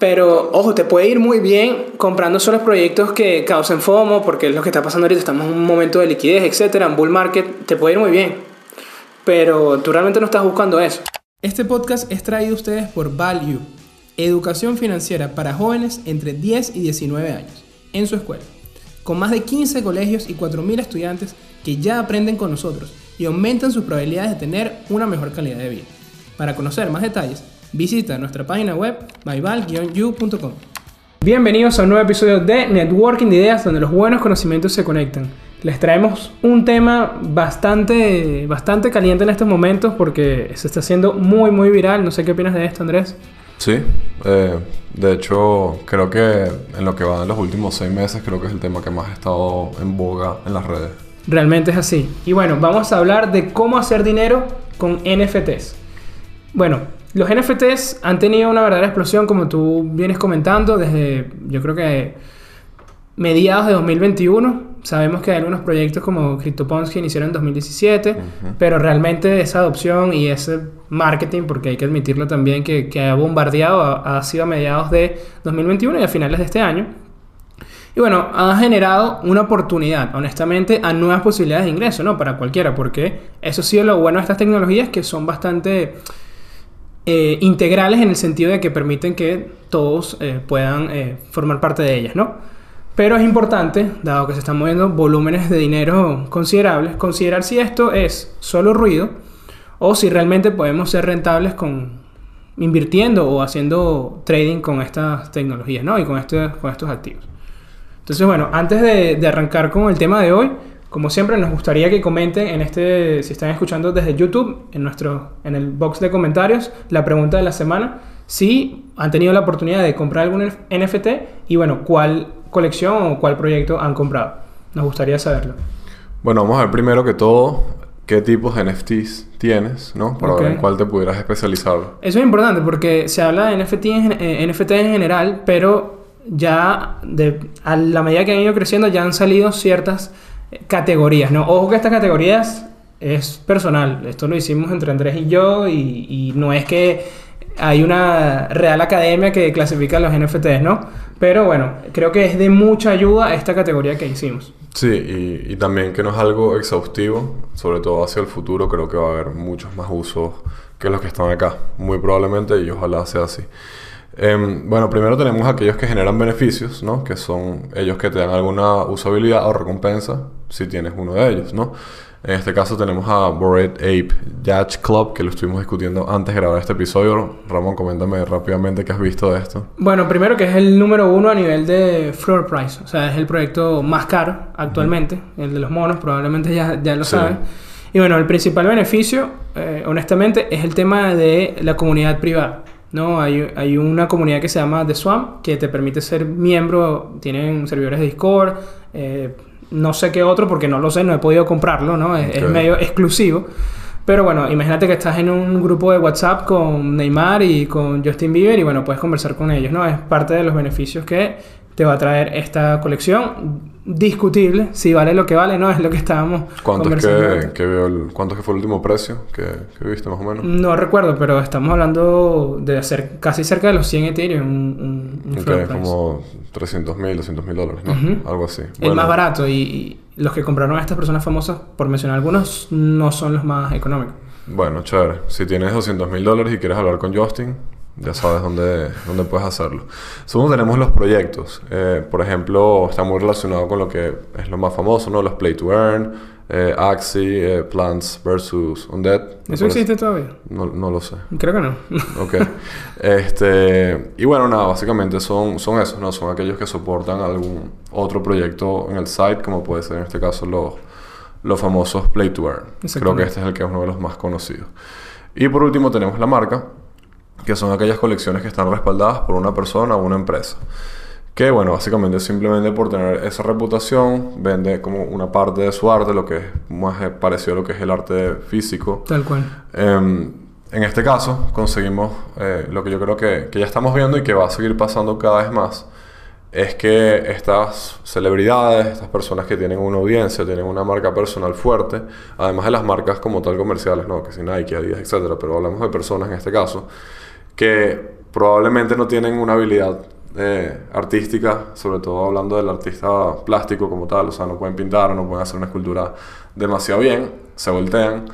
Pero, ojo, te puede ir muy bien comprando solo proyectos que causen FOMO, porque es lo que está pasando ahorita, estamos en un momento de liquidez, etcétera, en bull market, te puede ir muy bien. Pero tú realmente no estás buscando eso. Este podcast es traído a ustedes por Value, educación financiera para jóvenes entre 10 y 19 años, en su escuela, con más de 15 colegios y 4.000 estudiantes que ya aprenden con nosotros y aumentan sus probabilidades de tener una mejor calidad de vida. Para conocer más detalles, visita nuestra página web myval-u.com. Bienvenidos a un nuevo episodio de Networking de Ideas donde los buenos conocimientos se conectan. Les traemos un tema bastante, bastante caliente en estos momentos porque se está haciendo muy, muy viral. No sé qué opinas de esto, Andrés. Sí, eh, de hecho creo que en lo que va en los últimos seis meses creo que es el tema que más ha estado en boga en las redes. Realmente es así. Y bueno, vamos a hablar de cómo hacer dinero con NFTs. Bueno, los NFTs han tenido una verdadera explosión, como tú vienes comentando, desde yo creo que mediados de 2021. Sabemos que hay algunos proyectos como CryptoPunks que iniciaron en 2017, pero realmente esa adopción y ese marketing, porque hay que admitirlo también, que, que ha bombardeado, ha, ha sido a mediados de 2021 y a finales de este año. Y bueno, ha generado una oportunidad, honestamente, a nuevas posibilidades de ingreso, ¿no? Para cualquiera, porque eso ha sido lo bueno de estas tecnologías que son bastante eh, integrales en el sentido de que permiten que todos eh, puedan eh, formar parte de ellas, ¿no? Pero es importante, dado que se están moviendo volúmenes de dinero considerables, considerar si esto es solo ruido o si realmente podemos ser rentables con invirtiendo o haciendo trading con estas tecnologías, ¿no? Y con, este, con estos activos. Entonces, bueno, antes de, de, arrancar con el tema de hoy, como siempre, nos gustaría que comenten en este, si están escuchando desde YouTube, en, nuestro, en el box de comentarios, la pregunta de la semana, si han tenido la oportunidad de comprar algún NFT y, bueno, cuál colección o cuál proyecto han comprado. Nos gustaría saberlo. Bueno, vamos a ver primero que todo qué tipos de NFTs tienes, ¿no? Para okay. ver en cuál te pudieras especializar. Eso es importante porque se habla de NFT en, eh, NFT en general, pero ya de, a la medida que han ido creciendo ya han salido ciertas categorías, ¿no? Ojo que estas categorías es personal. Esto lo hicimos entre Andrés y yo y, no es que hay una real academia que clasifica los NFTs, ¿no? Pero bueno, creo que es de mucha ayuda esta categoría que hicimos. Sí, y, también que no es algo exhaustivo, sobre todo hacia el futuro, creo que va a haber muchos más usos que los que están acá, muy probablemente, y ojalá sea así. Eh, bueno, primero tenemos aquellos que generan beneficios, ¿no? Que son ellos que te dan alguna usabilidad o recompensa si tienes uno de ellos, ¿no? En este caso tenemos a Bored Ape Yacht Club, que lo estuvimos discutiendo antes de grabar este episodio. Ramón, coméntame rápidamente qué has visto de esto. Bueno, primero que es el número uno a nivel de floor price. O sea, es el proyecto más caro actualmente. Uh -huh. El de los monos, probablemente ya, ya lo sí. saben. Y bueno, el principal beneficio, eh, honestamente, es el tema de la comunidad privada. ¿no? Hay, hay, una comunidad que se llama The Swamp que te permite ser miembro, tienen servidores de Discord, eh, no sé qué otro porque no lo sé, no he podido comprarlo, ¿no? Es, okay. es, medio exclusivo. Pero bueno, imagínate que estás en un grupo de WhatsApp con Neymar y con Justin Bieber y bueno, puedes conversar con ellos, ¿no? Es parte de los beneficios que te va a traer esta colección. Discutible, si vale lo que vale, ¿no? Es lo que estábamos ¿Cuánto es que, que veo el, ¿Cuánto es que fue el último precio que, que, viste más o menos? No recuerdo, pero estamos hablando de hacer casi cerca de los 100 Ethereum. Un, un, okay, como 300 mil, 200 mil dólares, ¿no? Uh -huh. Algo así. El bueno. más barato y, y, los que compraron a estas personas famosas, por mencionar algunos, no son los más económicos. Bueno, chévere. Si tienes 200 mil dólares y quieres hablar con Justin, ya sabes dónde, dónde puedes hacerlo. Segundo, tenemos los proyectos. Eh, por ejemplo, está muy relacionado con lo que es lo más famoso, ¿no? Los Play to Earn, eh, Axie, eh, Plants vs. Undead. ¿Eso existe todavía? No, no, lo sé. Creo que no. ok. Este, y bueno, nada, básicamente son, son esos, ¿no? Son aquellos que soportan algún otro proyecto en el site, como puede ser en este caso los, los famosos Play to Earn. Creo que este es el que es uno de los más conocidos. Y por último tenemos la marca, que son aquellas colecciones que están respaldadas por una persona o una empresa. Que bueno, básicamente simplemente por tener esa reputación, vende como una parte de su arte, lo que es más parecido a lo que es el arte físico. Tal cual. Eh, en este caso, conseguimos eh, lo que yo creo que, que ya estamos viendo y que va a seguir pasando cada vez más. Es que estas celebridades, estas personas que tienen una audiencia, tienen una marca personal fuerte, además de las marcas como tal comerciales, ¿no? Que si Nike, Adidas, etcétera, pero hablamos de personas en este caso, que probablemente no tienen una habilidad eh, artística, sobre todo hablando del artista plástico como tal, o sea, no pueden pintar, no pueden hacer una escultura demasiado bien, se voltean.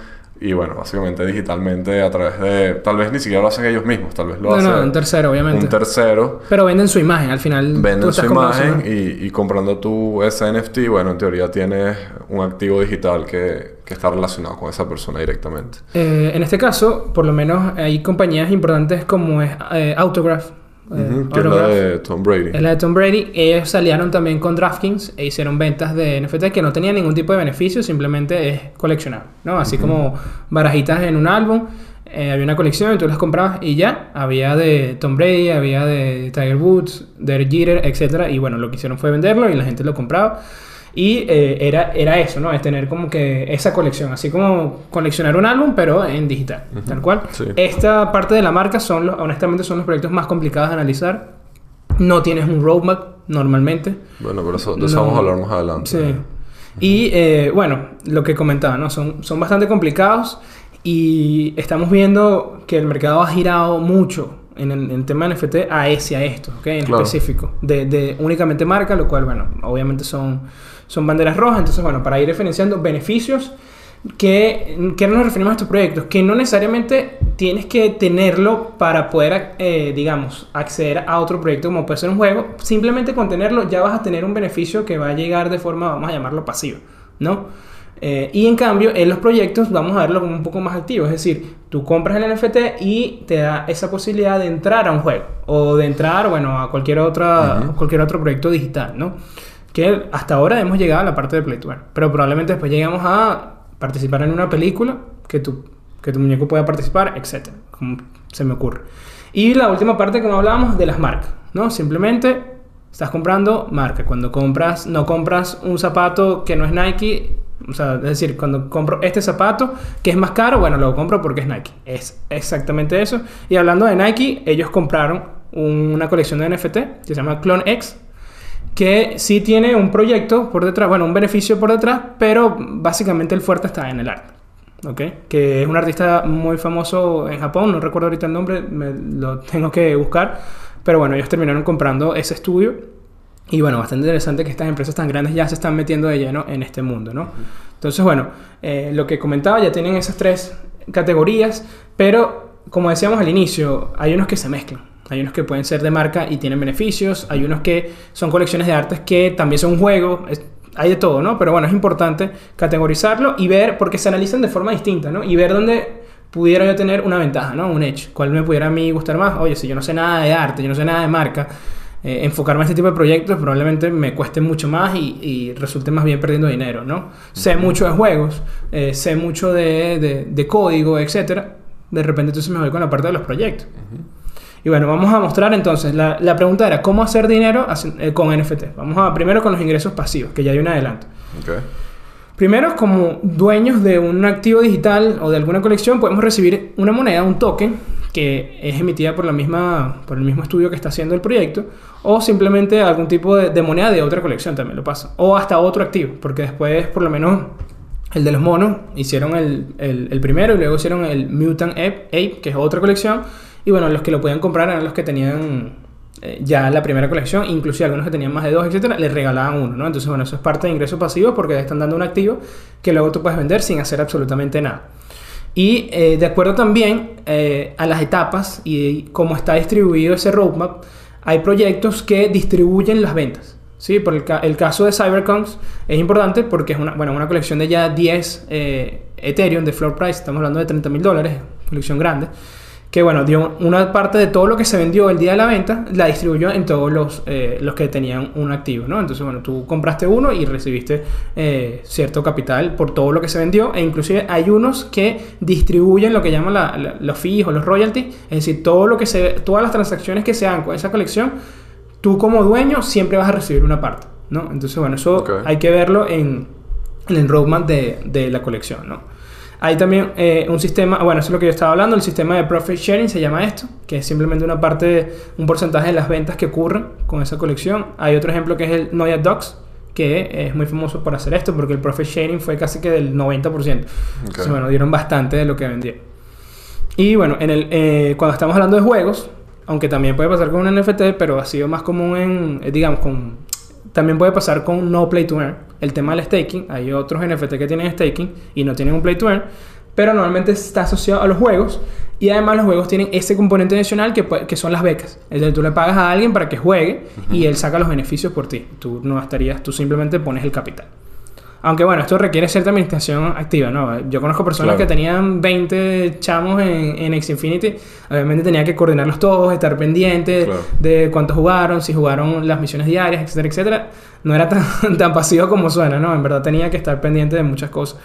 Y bueno, básicamente digitalmente a través de... Tal vez ni siquiera lo hacen ellos mismos, tal vez lo No, hacen no, un tercero, obviamente. un tercero. Pero venden su imagen, al final. tú Venden estás su imagen. y, y comprando tu ese NFT, bueno, en teoría tienes un activo digital que, que está relacionado con esa persona directamente. Eh, en este caso, por lo menos hay compañías importantes como es eh, Autograph. Eh, que es la de Tom Brady. Es la de Tom Brady. Ellos salieron también con DraftKings e hicieron ventas de NFT que no tenían ningún tipo de beneficio, simplemente es coleccionar, ¿no? Así como barajitas en un álbum. eh, había una colección y tú las comprabas y ya. Había de Tom Brady, había de Tiger Woods, de Jeter, etc. Y bueno, lo que hicieron fue venderlo y la gente lo compraba. Y eh, era, era eso, ¿no? Es tener como que esa colección, así como coleccionar un álbum, pero en digital, tal cual. Sí. Esta parte de la marca son, los, honestamente, son los proyectos más complicados de analizar. No tienes un roadmap normalmente. Bueno, pero eso, de eso No. vamos a hablar más adelante. Sí. Y eh, bueno, lo que comentaba, ¿no? Son, son bastante complicados y estamos viendo que el mercado ha girado mucho en el, en el tema de NFT a ese, a esto, ¿ok? En Claro. específico. De, de únicamente marca, lo cual, bueno, obviamente son, son banderas rojas. Entonces, bueno, para ir diferenciando beneficios que, que nos referimos a estos proyectos, que no necesariamente tienes que tenerlo para poder, eh, digamos, acceder a otro proyecto como puede ser un juego. Simplemente con tenerlo ya vas a tener un beneficio que va a llegar de forma, vamos a llamarlo pasivo, ¿no? Eh, y en cambio, en los proyectos vamos a verlo como un poco más activo. Es decir, tú compras el NFT y te da esa posibilidad de entrar a un juego. O de entrar, bueno, a cualquier, otra, Ujú. cualquier otro proyecto digital, ¿no? Que hasta ahora hemos llegado a la parte de Play to Earn. Pero probablemente después llegamos a participar en una película que tu, que tu muñeco pueda participar, etc. Como se me ocurre. Y la última parte, como hablábamos, de las marcas, ¿no? Simplemente estás comprando marca. Cuando compras, no compras un zapato que no es Nike, o sea, es decir, cuando compro este zapato que es más caro, bueno, lo compro porque es Nike. Es exactamente eso. Y hablando de Nike, ellos compraron una colección de NFT que se llama Clone X, que sí tiene un proyecto por detrás, bueno, un beneficio por detrás, pero básicamente el fuerte está en el arte. ¿ok? Que es un artista muy famoso en Japón, no recuerdo ahorita el nombre, me lo tengo que buscar, pero bueno, ellos terminaron comprando ese estudio y bueno, bastante interesante que estas empresas tan grandes ya se están metiendo de lleno en este mundo, ¿no? Entonces, bueno, eh, lo que comentaba, ya tienen esas tres categorías, pero como decíamos al inicio, hay unos que se mezclan. Hay unos que pueden ser de marca y tienen beneficios, hay unos que son colecciones de artes que también son un juego, es- hay de todo, ¿no? Pero bueno, es importante categorizarlo y ver, porque se analizan de forma distinta, ¿no? Y ver dónde pudiera yo tener una ventaja, ¿no? Un edge. ¿Cuál me pudiera a mí gustar más? Oye, si yo no sé nada de arte, yo no sé nada de marca, eh, enfocarme en este tipo de proyectos probablemente me cueste mucho más y, y resulte más bien perdiendo dinero, ¿no? Sé mucho de juegos, eh, sé mucho de, de- de código, etcétera. De repente entonces me voy con la parte de los proyectos. Y bueno, vamos a mostrar entonces, la, la pregunta era, ¿cómo hacer dinero eh, con NFT? Vamos a primero con los ingresos pasivos, que ya hay un adelanto. Ok. Primero, como dueños de un activo digital o de alguna colección, podemos recibir una moneda, un token, que es emitida por, la misma, por el mismo estudio que está haciendo el proyecto, o simplemente algún tipo de, de moneda de otra colección también lo pasa, o hasta otro activo, porque después, por lo menos, el de los monos, hicieron el, el- el primero y luego hicieron el Mutant Ape, Ape, que es otra colección, y bueno, los que lo podían comprar eran los que tenían eh, ya la primera colección, inclusive algunos que tenían más de dos, etcétera, les regalaban uno, ¿no? Entonces, bueno, eso es parte de ingresos pasivos porque te están dando un activo que luego tú puedes vender sin hacer absolutamente nada. Y eh, de acuerdo también eh, a las etapas y cómo está distribuido ese roadmap, hay proyectos que distribuyen las ventas. ¿sí? Por el, ca- el caso de Cyberconks es importante porque es una, bueno, una colección de ya 10 eh, Ethereum de floor price, estamos hablando de 30 mil dólares, colección grande, que bueno, dio una parte de todo lo que se vendió el día de la venta, la distribuyó en todos los, eh, los que tenían un activo, ¿no? Entonces, bueno, tú compraste uno y recibiste eh, cierto capital por todo lo que se vendió, e inclusive hay unos que distribuyen lo que llaman la- la- los fees o los royalties, es decir, todo lo que se, todas las transacciones que se hagan con esa colección, tú como dueño siempre vas a recibir una parte, ¿no? Entonces, bueno, eso hay que verlo en, en el roadmap de, de la colección, ¿no? Hay también eh, un sistema, bueno, eso es lo que yo estaba hablando, el sistema de profit sharing se llama esto, que es simplemente una parte, un porcentaje de las ventas que ocurren con esa colección. Hay otro ejemplo que es el Noia Docs, que es muy famoso por hacer esto, porque el profit sharing fue casi que del 90%. Entonces, Ok. bueno, dieron bastante de lo que vendieron. Y bueno, en el, eh, cuando estamos hablando de juegos, aunque también puede pasar con un NFT, pero ha sido más común en, eh, digamos, con... También puede pasar con no play to earn. El tema del staking, hay otros NFT que tienen staking y no tienen un play to earn, pero normalmente está asociado a los juegos y además los juegos tienen ese componente adicional que, que son las becas. Es decir, tú le pagas a alguien para que juegue y él saca los beneficios por ti. Tú no estarías, tú simplemente pones el capital. Aunque bueno, esto requiere cierta administración activa, ¿no? Yo conozco personas que tenían 20 chamos en, en X Infinity. Obviamente tenía que coordinarlos todos, estar pendiente de cuántos jugaron, si jugaron las misiones diarias, etcétera, etcétera. No era tan, tan pasivo como suena, ¿no? En verdad tenía que estar pendiente de muchas cosas.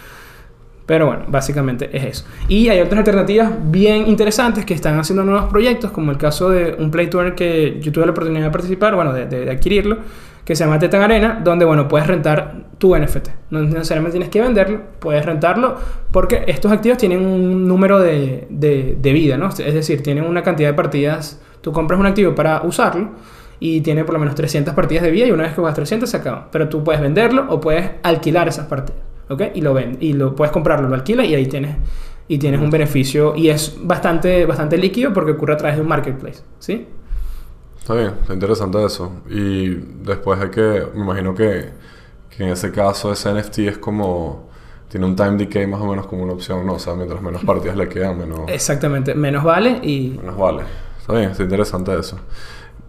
Pero bueno, básicamente es eso. Y hay otras alternativas bien interesantes que están haciendo nuevos proyectos, como el caso de un Play que yo tuve la oportunidad de participar, bueno, de, de adquirirlo, que se llama Tetan Arena, donde, bueno, puedes rentar tu NFT. No necesariamente tienes que venderlo, puedes rentarlo, porque estos activos tienen un número de, de, vida, ¿no? Es decir, tienen una cantidad de partidas. Tú compras un activo para usarlo y tiene por lo menos 300 partidas de vida y una vez que juegas 300 se acaba. Pero tú puedes venderlo o puedes alquilar esas partidas, ¿ok? Y lo ven, y lo puedes comprarlo, lo alquilas y ahí tienes y tienes un beneficio y es bastante bastante líquido porque ocurre a través de un marketplace, ¿sí? Está bien, está interesante eso. Y después de que, me imagino que, que en ese caso ese NFT es como tiene un time decay más o menos como una opción, ¿no? O sea, mientras menos partidas le quedan, menos... Exactamente, menos vale y... Menos vale. Está bien, está interesante eso.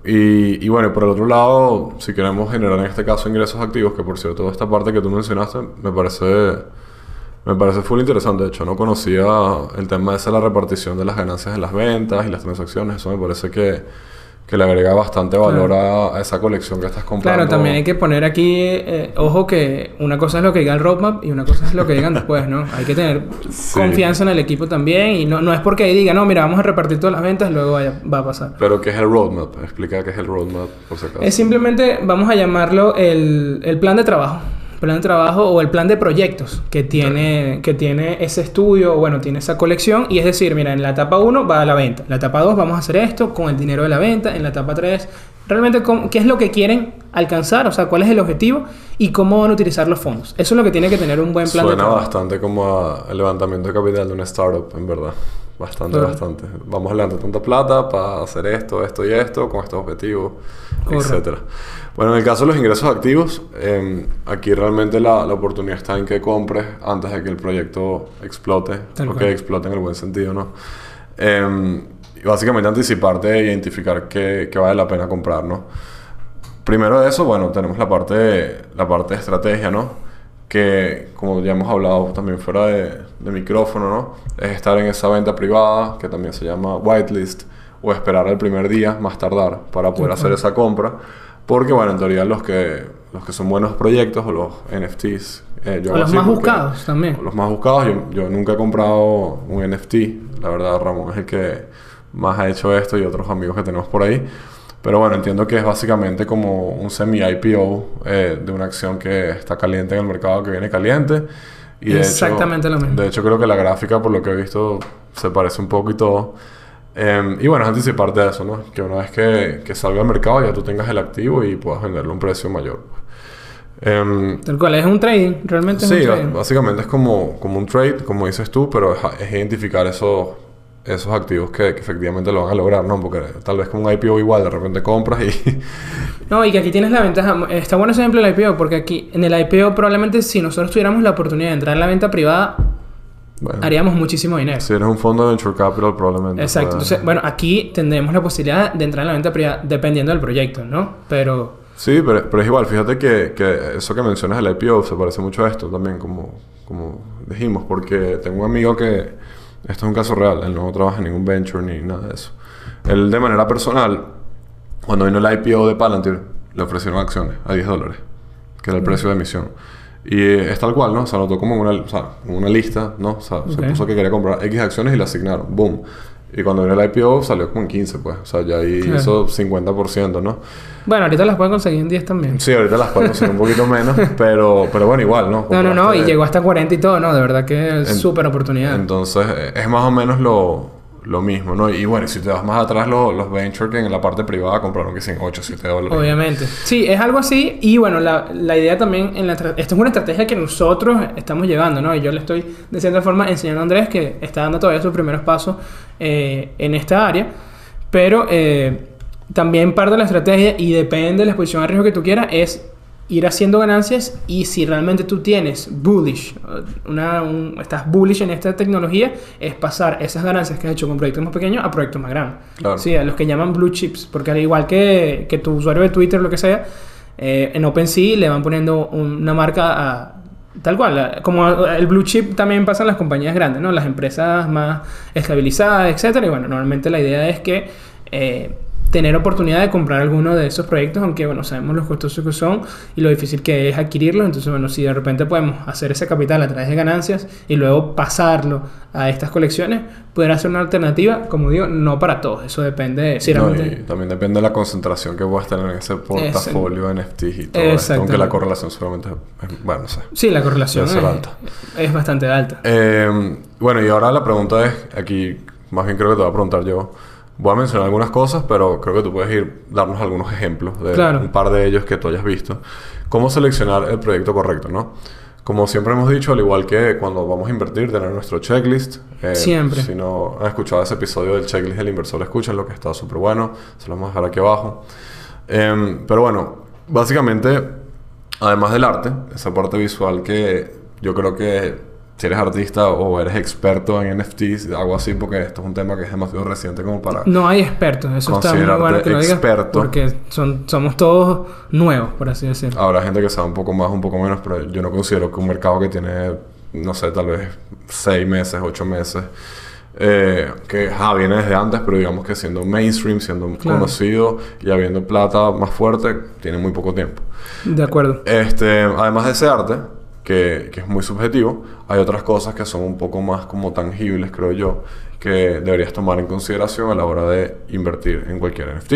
Y, y, bueno, por el otro lado, si queremos generar en este caso ingresos activos, que por cierto, toda esta parte que tú mencionaste me parece... Me parece full interesante, de hecho, no conocía el tema de la repartición de las ganancias en las ventas y las transacciones, eso me parece que que le agrega bastante valor a, esa colección que estás comprando. Claro, también hay que poner aquí, eh, ojo que una cosa es lo que diga el roadmap y una cosa es lo que digan después, ¿no? Hay que tener confianza en el equipo también y no, no es porque ahí diga, no, mira, vamos a repartir todas las ventas y luego vaya, va a pasar. Pero ¿qué es el roadmap? Explica qué es el roadmap, por si acaso. Es simplemente, vamos a llamarlo el, el plan de trabajo plan de trabajo o el plan de proyectos que tiene, que tiene ese estudio, o bueno, tiene esa colección. Y es decir, mira, en la etapa 1 va a la venta, en la etapa 2 vamos a hacer esto con el dinero de la venta, en la etapa 3, realmente qué es lo que quieren alcanzar, o sea, cuál es el objetivo y cómo van a utilizar los fondos. Eso es lo que tiene que tener un buen plan de trabajo. bastante como el levantamiento de capital de una startup, en verdad. Bastante, bastante. Vamos a levantar tanta plata para hacer esto, esto y esto, con estos objetivos, etcétera. Bueno, en el caso de los ingresos activos, em, aquí realmente la, la, oportunidad está en que compres antes de que el proyecto explote, o que explote en el buen sentido, ¿no? Eh, y básicamente anticiparte e identificar qué, qué, vale la pena comprar, ¿no? Primero de eso, bueno, tenemos la parte, la parte de estrategia, ¿no? Que, como ya hemos hablado también fuera de, de micrófono, ¿no? Es estar en esa venta privada, que también se llama whitelist, o esperar el primer día, más tardar, para poder hacer esa compra porque, bueno, en teoría los que, los que son buenos proyectos o los NFTs... Eh, yo o los más buscados también. Los más buscados. Yo, yo, nunca he comprado un NFT. La verdad, Ramón es el que más ha hecho esto y otros amigos que tenemos por ahí. Pero bueno, entiendo que es básicamente como un semi-IPO eh, de una acción que está caliente en el mercado, que viene caliente. Y Exactamente lo mismo. De hecho, creo que la gráfica, por lo que he visto, se parece un poco y todo. Em, y bueno, es anticiparte de eso, ¿no? Que una vez que, que, salga al mercado ya tú tengas el activo y puedas venderlo a un precio mayor. Eh, Tal cual, es un trading, realmente es sí, un trading. básicamente es como, como un trade, como dices tú, pero es, identificar esos, esos activos que, que, efectivamente lo van a lograr, ¿no? Porque tal vez como un IPO igual, de repente compras y... no, y que aquí tienes la ventaja, está bueno ese ejemplo del IPO, porque aquí en el IPO probablemente si nosotros tuviéramos la oportunidad de entrar en la venta privada, haríamos muchísimo dinero. Si eres un fondo de venture capital, probablemente. Exacto. Entonces, bueno, aquí tendremos la posibilidad de entrar en la venta privada dependiendo del proyecto, ¿no? Pero... Sí, pero, pero es igual. Fíjate que, que, eso que mencionas del IPO se parece mucho a esto también, como, como dijimos, porque tengo un amigo que... Esto es un caso real. Él no trabaja en ningún venture ni nada de eso. Él, de manera personal, cuando vino el IPO de Palantir, le ofrecieron acciones a 10 dólares, que era el precio de emisión. Y es tal cual, ¿no? Se anotó como en una, o sea, una lista, ¿no? O sea, se puso que quería comprar X acciones y la asignaron. ¡Boom! Y cuando vino el IPO salió como en 15, pues. O sea, ya ahí hizo 50%, ¿no? Bueno, ahorita las pueden conseguir en 10 también. Sí, ahorita las pueden conseguir un poquito menos, pero, pero bueno, igual, ¿no? No, no, no. Y llegó hasta 40 y todo, ¿no? De verdad que es súper oportunidad. Entonces, es más o menos lo lo mismo, ¿no? Y bueno, si te vas más atrás, los, los ventures que en la parte privada compraron que en 8 o 7 dólares. Obviamente. Sí, es algo así. Y bueno, la, la idea también, en la esto es una estrategia que nosotros estamos llevando, ¿no? Y yo le estoy de cierta forma enseñando a Andrés que está dando todavía sus primeros pasos eh, en esta área. Pero eh, también parte de la estrategia y depende de la exposición a riesgo que tú quieras es ir haciendo ganancias y si realmente tú tienes bullish, una, un- estás bullish en esta tecnología, es pasar esas ganancias que has hecho con proyectos más pequeños a proyectos más grandes. Claro. Sí, a los que llaman blue chips, porque al igual que, que tu usuario de Twitter, lo que sea, eh, en OpenSea le van poniendo una marca a... Tal cual, como el blue chip también pasa en las compañías grandes, ¿no? Las empresas más estabilizadas, etcétera. Y bueno, normalmente la idea es que eh, tener oportunidad de comprar alguno de esos proyectos, aunque bueno, sabemos lo costosos que son y lo difícil que es adquirirlos. Entonces, bueno, si de repente podemos hacer ese capital a través de ganancias y luego pasarlo a estas colecciones, podrá ser una alternativa, como digo, no para todos. Eso depende de si No, realmente... y también depende de la concentración que puedas tener en ese portafolio de NFTs y todo esto, aunque la correlación seguramente es, bueno, no sé. Sí, la correlación es, alta. es bastante alta. Eh, bueno, y ahora la pregunta es, aquí más bien creo que te voy a preguntar yo. Voy a mencionar algunas cosas, pero creo que tú puedes ir darnos algunos ejemplos de Claro. un par de ellos que tú hayas visto. ¿Cómo seleccionar el proyecto correcto, no? Como siempre hemos dicho, al igual que cuando vamos a invertir, tener nuestro checklist. Eh, Siempre. Si no han escuchado ese episodio del checklist del inversor, escuchen lo que está súper bueno. Se lo vamos a dejar aquí abajo. Em, pero bueno, básicamente, además del arte, esa parte visual que yo creo que si eres artista o eres experto en NFTs, algo así, porque esto es un tema que es demasiado reciente como para... No hay expertos, eso está muy bueno que lo digas. Porque son, somos todos nuevos, por así decirlo. Habrá gente que sabe un poco más, un poco menos, pero yo no considero que un mercado que tiene, no sé, tal vez seis meses, ocho meses, eh, que ah, viene desde antes, pero digamos que siendo mainstream, siendo Claro. conocido y habiendo plata más fuerte, tiene muy poco tiempo. De acuerdo. Este, además de ese arte, que, que es muy subjetivo, hay otras cosas que son un poco más como tangibles, creo yo, que deberías tomar en consideración a la hora de invertir en cualquier NFT.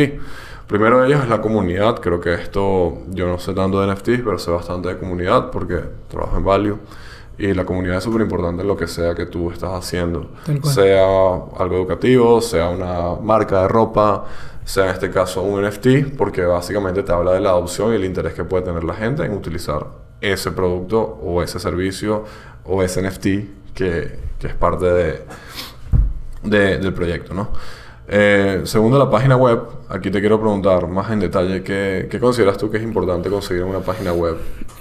Primero de ellos es la comunidad. Creo que esto, yo no sé tanto de NFTs, pero sé bastante de comunidad porque trabajo en Value. Y la comunidad es súper importante en lo que sea que tú estás haciendo. Sea algo educativo, sea una marca de ropa, sea en este caso un NFT, porque básicamente te habla de la adopción y el interés que puede tener la gente en utilizar ese producto o ese servicio o ese NFT que, que es parte de, de- del proyecto, ¿no? Eh, segundo, la página web. Aquí te quiero preguntar más en detalle qué, qué consideras tú que es importante conseguir en una página web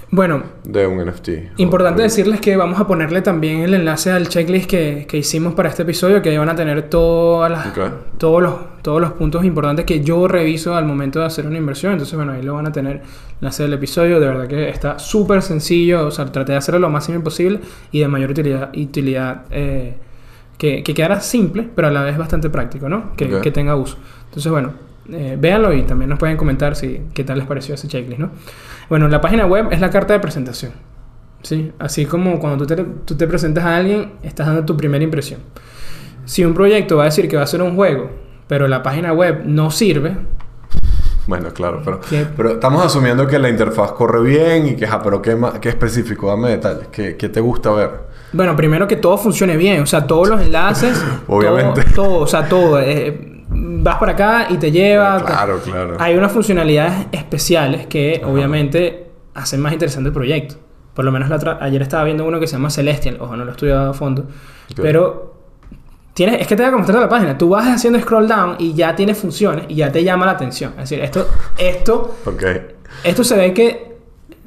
Bueno, de un NFT. Importante decirles que vamos a ponerle también el enlace al checklist que, que hicimos para este episodio, que ahí van a tener todas las, todos, los, todos los puntos importantes que yo reviso al momento de hacer una inversión. Entonces, bueno, ahí lo van a tener enlace del episodio. De verdad que está súper sencillo. O sea, traté de hacerlo lo más simple posible y de mayor utilidad, utilidad eh, que, que quedara simple, pero a la vez bastante práctico, ¿no? Que, que tenga uso. Entonces, bueno, eh, véanlo y también nos pueden comentar si, qué tal les pareció ese checklist, ¿no? Bueno, la página web es la carta de presentación. ¿sí? Así como cuando tú te, tú te presentas a alguien, estás dando tu primera impresión. Si un proyecto va a decir que va a ser un juego, pero la página web no sirve, Bueno, claro, pero, pero estamos asumiendo que la interfaz corre bien y que, ah, pero qué, qué específico, dame detalles, ¿qué, qué te gusta ver? bueno, primero que todo funcione bien, o sea, todos los enlaces, Obviamente. Todo, todo, o sea, todo. eh, vas para acá y te lleva. Claro, claro. Hay unas funcionalidades especiales que obviamente hacen más interesante el proyecto. Por lo menos la otra- ayer estaba viendo uno que se llama Celestial, ojo, no lo he estudiado a fondo, pero tienes, es que te voy a mostrar la página. Tú vas haciendo scroll down y ya tiene funciones y ya te llama la atención. Es decir, esto, esto, Ok. esto se ve que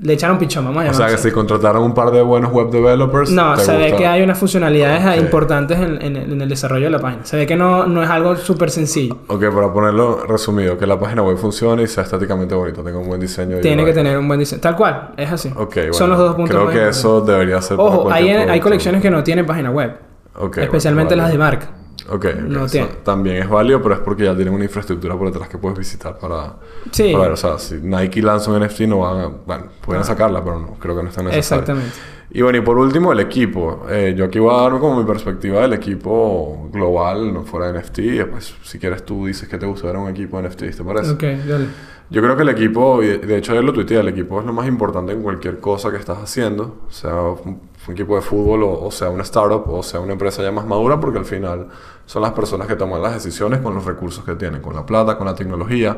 le echaron pichón, vamos a O sea que si contrataron un par de buenos web developers. No, se ve que hay unas funcionalidades importantes en, en el, en el desarrollo de la página. Se ve que no, no es algo súper sencillo. Ok, para ponerlo resumido, que la página web funcione y sea estéticamente bonito, tenga un buen diseño. y Tiene que tener un buen diseño. Tal cual, es así. Ok, bueno. Son los dos puntos Creo que importantes. eso debería ser. Ojo, hay, hay colecciones que no tienen página web. Especialmente bueno, las de marca. Ok, ok, No tiene. también es válido, pero es porque ya tienen una infraestructura por detrás que puedes visitar para, Sí. para ver. O sea, si Nike lanza un NFT, no van a. Bueno, pueden Ah. sacarla, pero no, creo que no está necesario. Exactamente. Y bueno, y por último, el equipo. Eh, yo aquí voy a dar como mi perspectiva del equipo global, no fuera de NFT. Y después, si quieres, tú dices que te gusta ver un equipo de NFT, ¿te parece? Ok, dale. Yo creo que el equipo, de hecho ayer lo tuiteé, el equipo es lo más importante en cualquier cosa que estás haciendo, sea un, equipo de fútbol o, o sea una startup o sea una empresa ya más madura, porque al final son las personas que toman las decisiones con los recursos que tienen, con la plata, con la tecnología,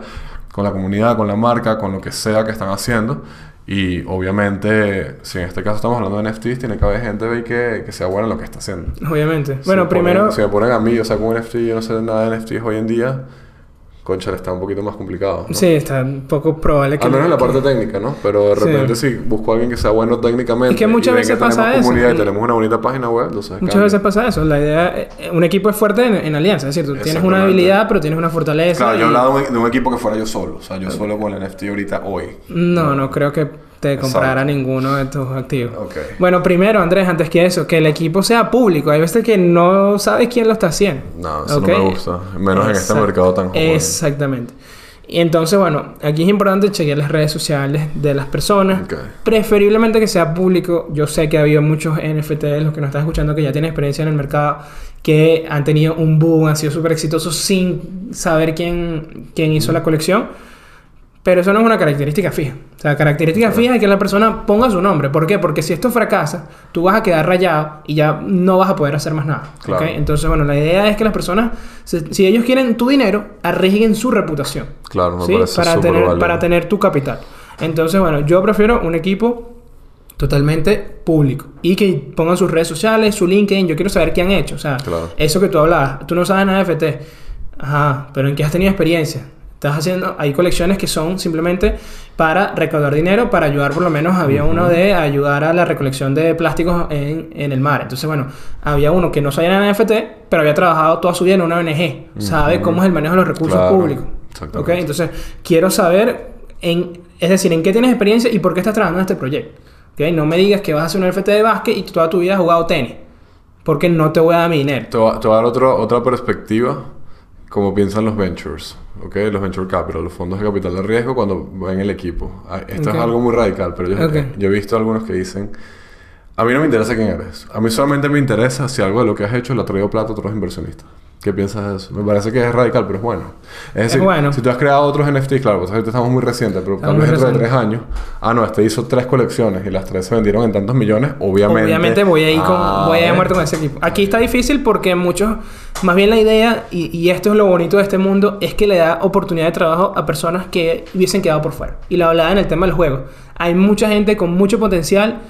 con la comunidad, con la marca, con lo que sea que están haciendo. Y obviamente, si en este caso estamos hablando de NFTs, tiene que haber gente que, que sea buena en lo que está haciendo. Obviamente. Si bueno, ponen- primero... si me ponen a mí, o sea, con NFT, yo no sé nada de NFTs hoy en día, concha, está un poquito más complicado. ¿no? Sí, está un poco probable que... Al menos en la parte técnica, ¿no? Pero de Sí. repente si busco a alguien que sea bueno técnicamente. Es que muchas y veces pasa eso. comunidad y tenemos una bonita página web, entonces. Muchas cambia. veces pasa eso. La idea... eh, Un equipo es fuerte en, en alianza. Es decir, tú tienes una habilidad, pero tienes una fortaleza. Claro, yo y- hablaba de un, de un equipo que fuera yo solo. O sea, yo solo con el NFT ahorita hoy. No, no creo que te comprara Exacto. ninguno de tus activos. Bueno, primero, Andrés, antes que eso, que el equipo sea público. Hay veces que no sabes quién lo está haciendo. No, eso no me gusta. Menos en este mercado tan joven. Exactamente. Y entonces, bueno, aquí es importante chequear las redes sociales de las personas. Preferiblemente que sea público. Yo sé que ha habido muchos NFTs, los que nos están escuchando, que ya tienen experiencia en el mercado, que han tenido un boom, han sido súper exitosos sin saber quién, quién hizo la colección. Pero eso no es una característica fija. O sea, característica Claro. fija es que la persona ponga su nombre. ¿Por qué? Porque si esto fracasa, tú vas a quedar rayado y ya no vas a poder hacer más nada. Claro. Entonces, bueno, la idea es que las personas, si ellos quieren tu dinero, arriesguen su reputación. Claro, me ¿sí? parece para, tener, para tener tu capital. Entonces, bueno, yo prefiero un equipo totalmente público y que pongan sus redes sociales, su LinkedIn. Yo quiero saber qué han hecho. O sea, Claro. eso que tú hablabas, tú no sabes nada de FT. Ajá, pero ¿en qué has tenido experiencia? Estás haciendo, hay colecciones que son simplemente para recaudar dinero, para ayudar por lo menos, había uno de ayudar a la recolección de plásticos en, en el mar. Entonces, bueno, había uno que no sabía nada de NFT, pero había trabajado toda su vida en una ONG, sabe cómo es el manejo de los recursos Claro, públicos. exactamente. ¿Ok? Entonces, quiero saber, en, es decir, en qué tienes experiencia y por qué estás trabajando en este proyecto. ¿Ok? No me digas que vas a hacer un NFT de básquet y toda tu vida has jugado tenis, porque no te voy a dar mi dinero. Te voy a, dar otra perspectiva, como piensan los ventures, ¿ok? Los venture capital, los fondos de capital de riesgo cuando ven el equipo. Ah, Esto Ok. es algo muy radical, pero yo, Ok. yo he visto algunos que dicen, a mí no me interesa quién eres, a mí solamente me interesa si algo de lo que has hecho le ha traído plata a otros inversionistas. ¿Qué piensas de eso? Me parece que es radical, pero es bueno. Es decir, bueno. si tú has creado otros NFTs, claro, pues ahorita estamos muy recientes, pero tal Estamos vez muy dentro de tres recientes. años, ah, no, este hizo tres colecciones y las tres se vendieron en tantos millones, obviamente. Obviamente voy a ir con, Ah, voy a ir muerto con ese equipo. Aquí está difícil porque muchos, más bien la idea, y, y esto es lo bonito de este mundo, es que le da oportunidad de trabajo a personas que hubiesen quedado por fuera. Y lo hablaba en el tema del juego. Hay mucha gente con mucho potencial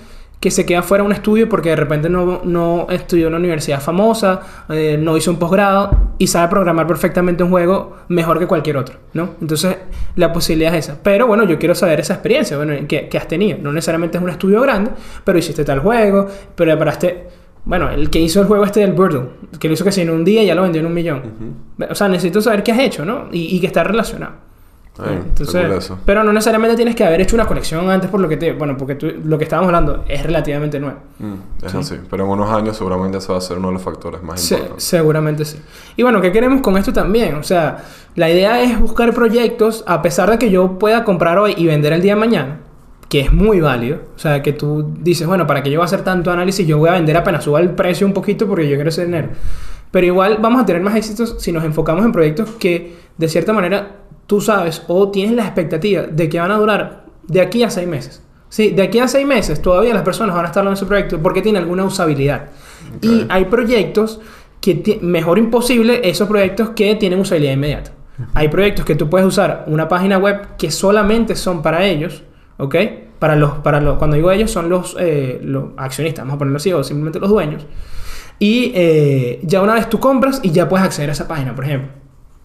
que se queda fuera de un estudio porque de repente no, no estudió en una universidad famosa, eh, no hizo un posgrado y sabe programar perfectamente un juego mejor que cualquier otro, ¿no? Entonces, la posibilidad es esa. Pero bueno, yo quiero saber esa experiencia bueno, que, que has tenido. No necesariamente es un estudio grande, pero hiciste tal juego, preparaste... Bueno, el que hizo el juego este del Birdle, que lo hizo que si en un día ya lo vendió en un millón. O sea, necesito saber qué has hecho, ¿no? Y, y que está relacionado. Entonces, pero no necesariamente tienes que haber hecho una colección antes por lo que te... Bueno, porque tú- lo que estábamos hablando es relativamente nuevo. Mm, es Sí. así. Pero en unos años seguramente ese va a ser uno de los factores más Se- importantes. seguramente sí. Y bueno, ¿qué queremos con esto también? O sea, la idea es buscar proyectos, a pesar de que yo pueda comprar hoy y vender el día de mañana, que es muy válido. O sea, que tú dices, bueno, ¿para qué yo voy a hacer tanto análisis? Yo voy a vender apenas suba el precio un poquito porque yo quiero ese dinero. Pero igual vamos a tener más éxitos si nos enfocamos en proyectos que, de cierta manera, tú sabes o tienes la expectativa de que van a durar de aquí a seis meses. Sí, de aquí a seis meses todavía las personas van a estar en ese proyecto porque tiene alguna usabilidad. Y hay proyectos que mejor imposible esos proyectos que tienen usabilidad inmediata. Hay proyectos que tú puedes usar una página web que solamente son para ellos, ¿ok? Para los, para los, cuando digo ellos son los, eh, los accionistas, vamos a ponerlo así, o simplemente los dueños. Y eh, ya una vez tú compras y ya puedes acceder a esa página, por ejemplo.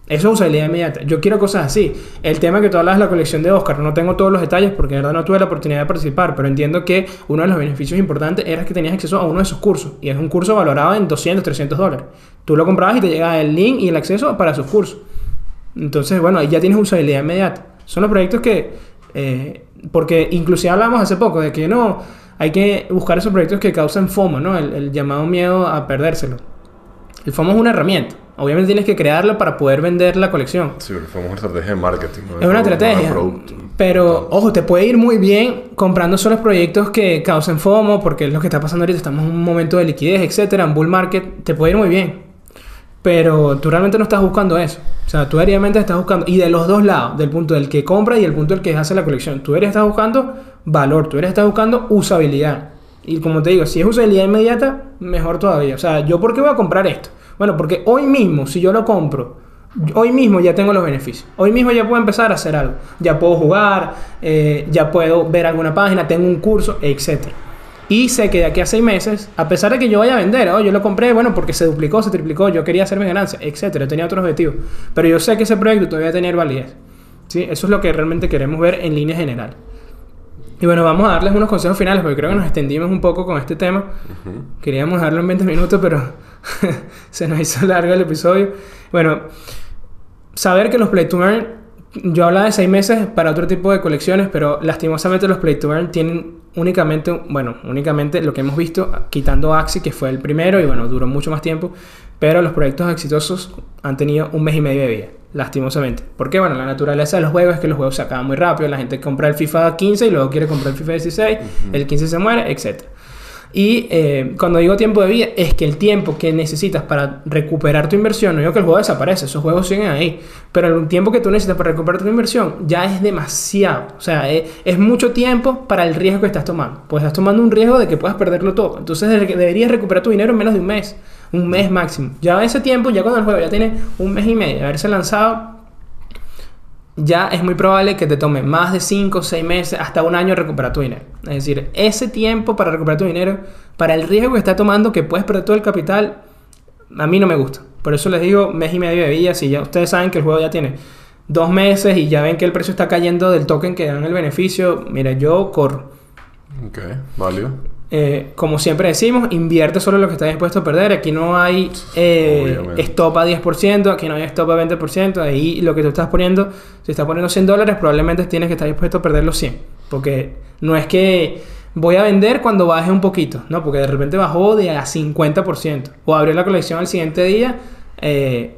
Eso es usabilidad inmediata. Yo quiero cosas así. El tema que tú hablas de la colección de Oscar, no tengo todos los detalles porque de verdad no tuve la oportunidad de participar, pero entiendo que uno de los beneficios importantes era que tenías acceso a uno de esos cursos. Y es un curso valorado en 200, 300 dólares. Tú lo comprabas y te llega el link y el acceso para sus cursos. Entonces, bueno, ahí ya tienes usabilidad inmediata. Son los proyectos que... eh, porque inclusive hablamos hace poco de que no, hay que buscar esos proyectos que causan FOMO, ¿no? El llamado miedo a perdérselo. El FOMO es una herramienta. Obviamente tienes que crearla para poder vender la colección. Sí, pero fue una estrategia de marketing. ¿no? Es una estrategia. Pero, ojo, te puede ir muy bien comprando solo proyectos que causen FOMO, porque es lo que está pasando ahorita. Estamos en un momento de liquidez, etcétera, en bull market. Te puede ir muy bien. Pero tú realmente no estás buscando eso. O sea, tú realmente estás buscando. Y de los dos lados, del punto del que compra y del punto del que hace la colección. Tú eres estás buscando valor, tú eres estás buscando usabilidad. Y como te digo, si es usabilidad inmediata, mejor todavía. O sea, ¿yo por qué voy a comprar esto? Bueno, porque hoy mismo, si yo lo compro, hoy mismo ya tengo los beneficios. Hoy mismo ya puedo empezar a hacer algo. Ya puedo jugar, eh, ya puedo ver alguna página, tengo un curso, etc. Y sé que de aquí a seis meses, a pesar de que yo vaya a vender, oh, yo lo compré, bueno, porque se duplicó, se triplicó, yo quería hacerme ganancia, etcétera, tenía otros objetivos. Pero yo sé que ese proyecto todavía va a tener validez. ¿sí? Eso es lo que realmente queremos ver en línea general. Y bueno, vamos a darles unos consejos finales porque creo que nos extendimos un poco con este tema. Queríamos darlo en 20 minutos, pero se nos hizo largo el episodio. Bueno, saber que los Play to Earn, yo hablaba de 6 meses para otro tipo de colecciones, pero lastimosamente los Play to Earn tienen únicamente, bueno, únicamente lo que hemos visto, quitando Axi, que fue el primero y bueno, duró mucho más tiempo, pero los proyectos exitosos han tenido un mes y medio de vida lastimosamente. Porque, bueno, la naturaleza de los juegos es que los juegos se acaban muy rápido, la gente compra el FIFA 15 y luego quiere comprar el FIFA 16, el 15 se muere, etc. Y eh, cuando digo tiempo de vida, es que el tiempo que necesitas para recuperar tu inversión, no digo que el juego desaparece, esos juegos siguen ahí, pero el tiempo que tú necesitas para recuperar tu inversión ya es demasiado. O sea, es, es mucho tiempo para el riesgo que estás tomando. Pues estás tomando un riesgo de que puedas perderlo todo. Entonces deberías recuperar tu dinero en menos de un mes un mes máximo. Ya ese tiempo, ya cuando el juego ya tiene un mes y medio de haberse lanzado, ya es muy probable que te tome más de 5, 6 meses, hasta un año recuperar tu dinero. Es decir, ese tiempo para recuperar tu dinero, para el riesgo que está tomando, que puedes perder todo el capital, a mí no me gusta. Por eso les digo mes y medio de vida. Si ya ustedes saben que el juego ya tiene dos meses y ya ven que el precio está cayendo del token que dan el beneficio, mira, yo corro. Ok, válido. Eh, como siempre decimos, invierte solo lo que estás dispuesto a perder. Aquí no hay eh, stop a 10%, aquí no hay stop a 20%. Ahí lo que tú estás poniendo, si estás poniendo 100 dólares, probablemente tienes que estar dispuesto a perder los 100. Porque no es que voy a vender cuando baje un poquito, ¿no? Porque de repente bajó de a 50%. O abrió la colección al siguiente día eh,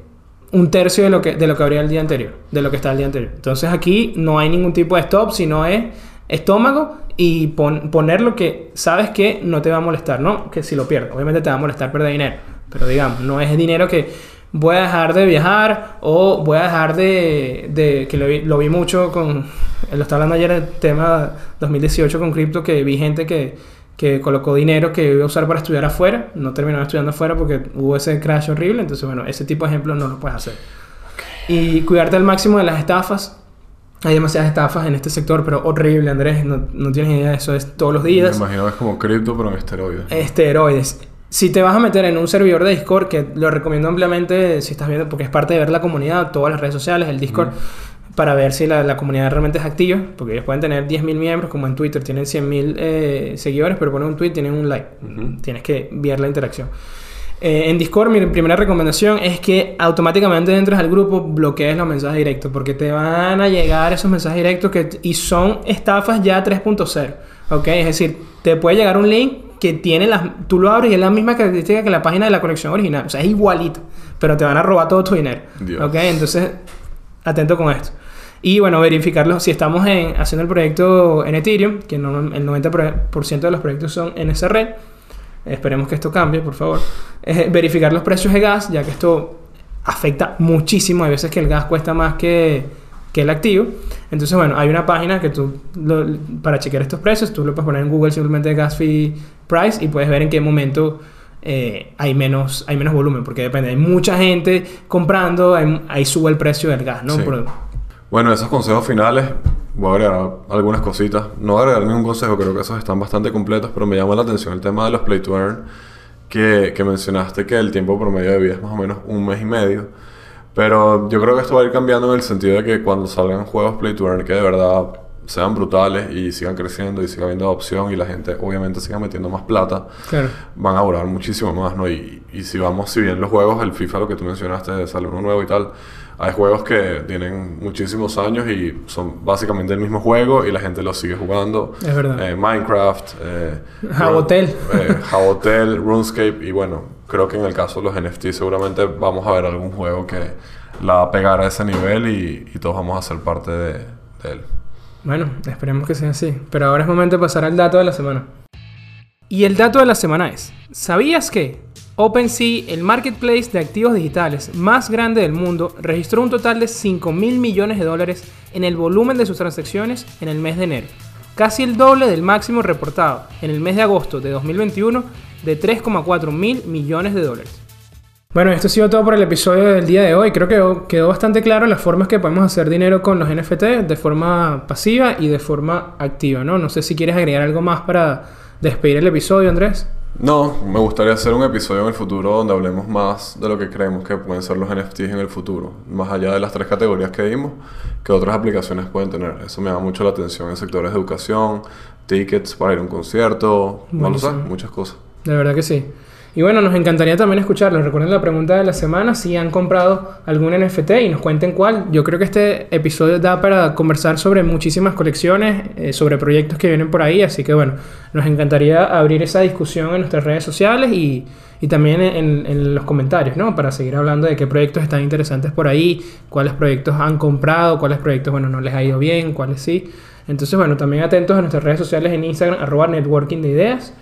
un tercio de lo, que, de lo que abría el día anterior, de lo que está el día anterior. Entonces aquí no hay ningún tipo de stop, sino es estómago y poner lo que sabes que no te va a molestar, ¿no? Que si lo pierdes, obviamente te va a molestar perder dinero, pero digamos, no es dinero que voy a dejar de viajar o voy a dejar de, que lo vi, mucho con, lo estaba hablando ayer el tema 2018 con cripto, que vi gente que, que colocó dinero que iba a usar para estudiar afuera, no terminó estudiando afuera porque hubo ese crash horrible, entonces bueno, ese tipo de ejemplos no lo puedes hacer. Y cuidarte al máximo de las estafas, hay demasiadas estafas en este sector, pero horrible, Andrés. No, no tienes idea, eso es todos los días. Me imagino es como cripto, pero en esteroides. Esteroides. Si te vas a meter en un servidor de Discord, que lo recomiendo ampliamente si estás viendo, porque es parte de ver la comunidad, todas las redes sociales, el Discord, para ver si la, la, comunidad realmente es activa, porque ellos pueden tener 10.000 miembros, como en Twitter tienen 100.000 eh, seguidores, pero ponen un tweet, tienen un like. Tienes que ver la interacción. Eh, en Discord mi primera recomendación es que automáticamente entres al grupo bloquees los mensajes directos porque te van a llegar esos mensajes directos que, y son estafas ya 3.0. ¿Ok? Es decir, te puede llegar un link que tiene las... Tú lo abres y es la misma característica que la página de la colección original. O sea, es igualito. Pero te van a robar todo tu dinero. ¿Ok? Entonces, atento con esto. Y bueno, verificarlo. Si estamos en, haciendo el proyecto en Ethereum, que el 90% de los proyectos son en esa red esperemos que esto cambie, por favor, es verificar los precios de gas, ya que esto afecta muchísimo. Hay veces que el gas cuesta más que, que el activo. Entonces, bueno, hay una página que tú, para chequear estos precios, tú lo puedes poner en Google simplemente gas fee price y puedes ver en qué momento eh, hay, menos, hay menos volumen, porque depende, hay mucha gente comprando, ahí sube el precio del gas, ¿no? Bueno, esos consejos finales voy a agregar algunas cositas. No voy a agregar ningún consejo, creo que esos están bastante completos, pero me llama la atención el tema de los play to earn, que, que mencionaste que el tiempo promedio de vida es más o menos un mes y medio. Pero yo creo que esto va a ir cambiando en el sentido de que cuando salgan juegos play to earn que de verdad sean brutales y sigan creciendo y siga habiendo adopción y la gente obviamente siga metiendo más plata, van a durar muchísimo más, ¿no? Y, y si vamos, si bien los juegos, el FIFA, lo que tú mencionaste, sale uno nuevo y tal, hay juegos que tienen muchísimos años y son básicamente el mismo juego y la gente lo sigue jugando. Es verdad. Eh, Minecraft, eh, Jabotel. Eh, RuneScape y bueno, creo que en el caso de los NFT seguramente vamos a ver algún juego que la va a pegar a ese nivel y, todos vamos a ser parte de, de él. Bueno, esperemos que sea así. Pero ahora es momento de pasar al dato de la semana. Y el dato de la semana es, ¿sabías que OpenSea, el marketplace de activos digitales más grande del mundo, registró un total de 5 mil millones de dólares en el volumen de sus transacciones en el mes de enero, casi el doble del máximo reportado en el mes de agosto de 2021 de 3,4 mil millones de dólares. Bueno, esto ha sido todo por el episodio del día de hoy. Creo que quedó bastante claro las formas que podemos hacer dinero con los NFT de forma pasiva y de forma activa, ¿no? No sé si quieres agregar algo más para despedir el episodio, Andrés. No, me gustaría hacer un episodio en el futuro donde hablemos más de lo que creemos que pueden ser los NFTs en el futuro, más allá de las tres categorías que dimos, que otras aplicaciones pueden tener. Eso me da mucho la atención en sectores de educación, tickets para ir a un concierto, no lo sé, muchas cosas. De verdad que sí. Y bueno, nos encantaría también escucharlos. Recuerden la pregunta de la semana, si han comprado algún NFT y nos cuenten cuál. Yo creo que este episodio da para conversar sobre muchísimas colecciones, eh, sobre proyectos que vienen por ahí. Así que bueno, nos encantaría abrir esa discusión en nuestras redes sociales y, y también en, en los comentarios, ¿no? Para seguir hablando de qué proyectos están interesantes por ahí, cuáles proyectos han comprado, cuáles proyectos, bueno, no les ha ido bien, cuáles sí. Entonces, bueno, también atentos a nuestras redes sociales en Instagram, arroba networking de ideas.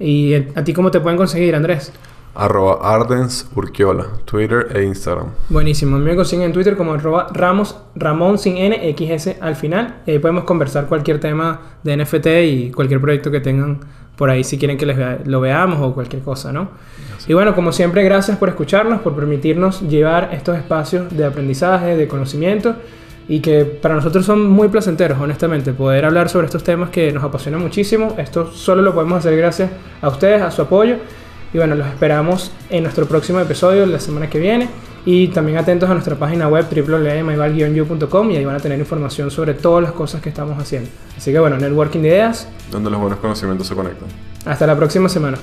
¿Y a ti cómo te pueden conseguir, Andrés? Arroba Ardens Urquiola, Twitter e Instagram. Buenísimo. A mí me consiguen en Twitter como arroba Ramos, Ramón sin N, XS al final. Y ahí podemos conversar cualquier tema de NFT y cualquier proyecto que tengan por ahí si quieren que les vea- lo veamos o cualquier cosa, ¿no? Y bueno, como siempre, gracias por escucharnos, por permitirnos llevar estos espacios de aprendizaje, de conocimiento y que para nosotros son muy placenteros, honestamente, poder hablar sobre estos temas que nos apasionan muchísimo. Esto solo lo podemos hacer gracias a ustedes, a su apoyo. Y bueno, los esperamos en nuestro próximo episodio la semana que viene. Y también atentos a nuestra página web www.myval-you.com y ahí van a tener información sobre todas las cosas que estamos haciendo. Así que bueno, networking de ideas. Donde los buenos conocimientos se conectan. Hasta la próxima semana.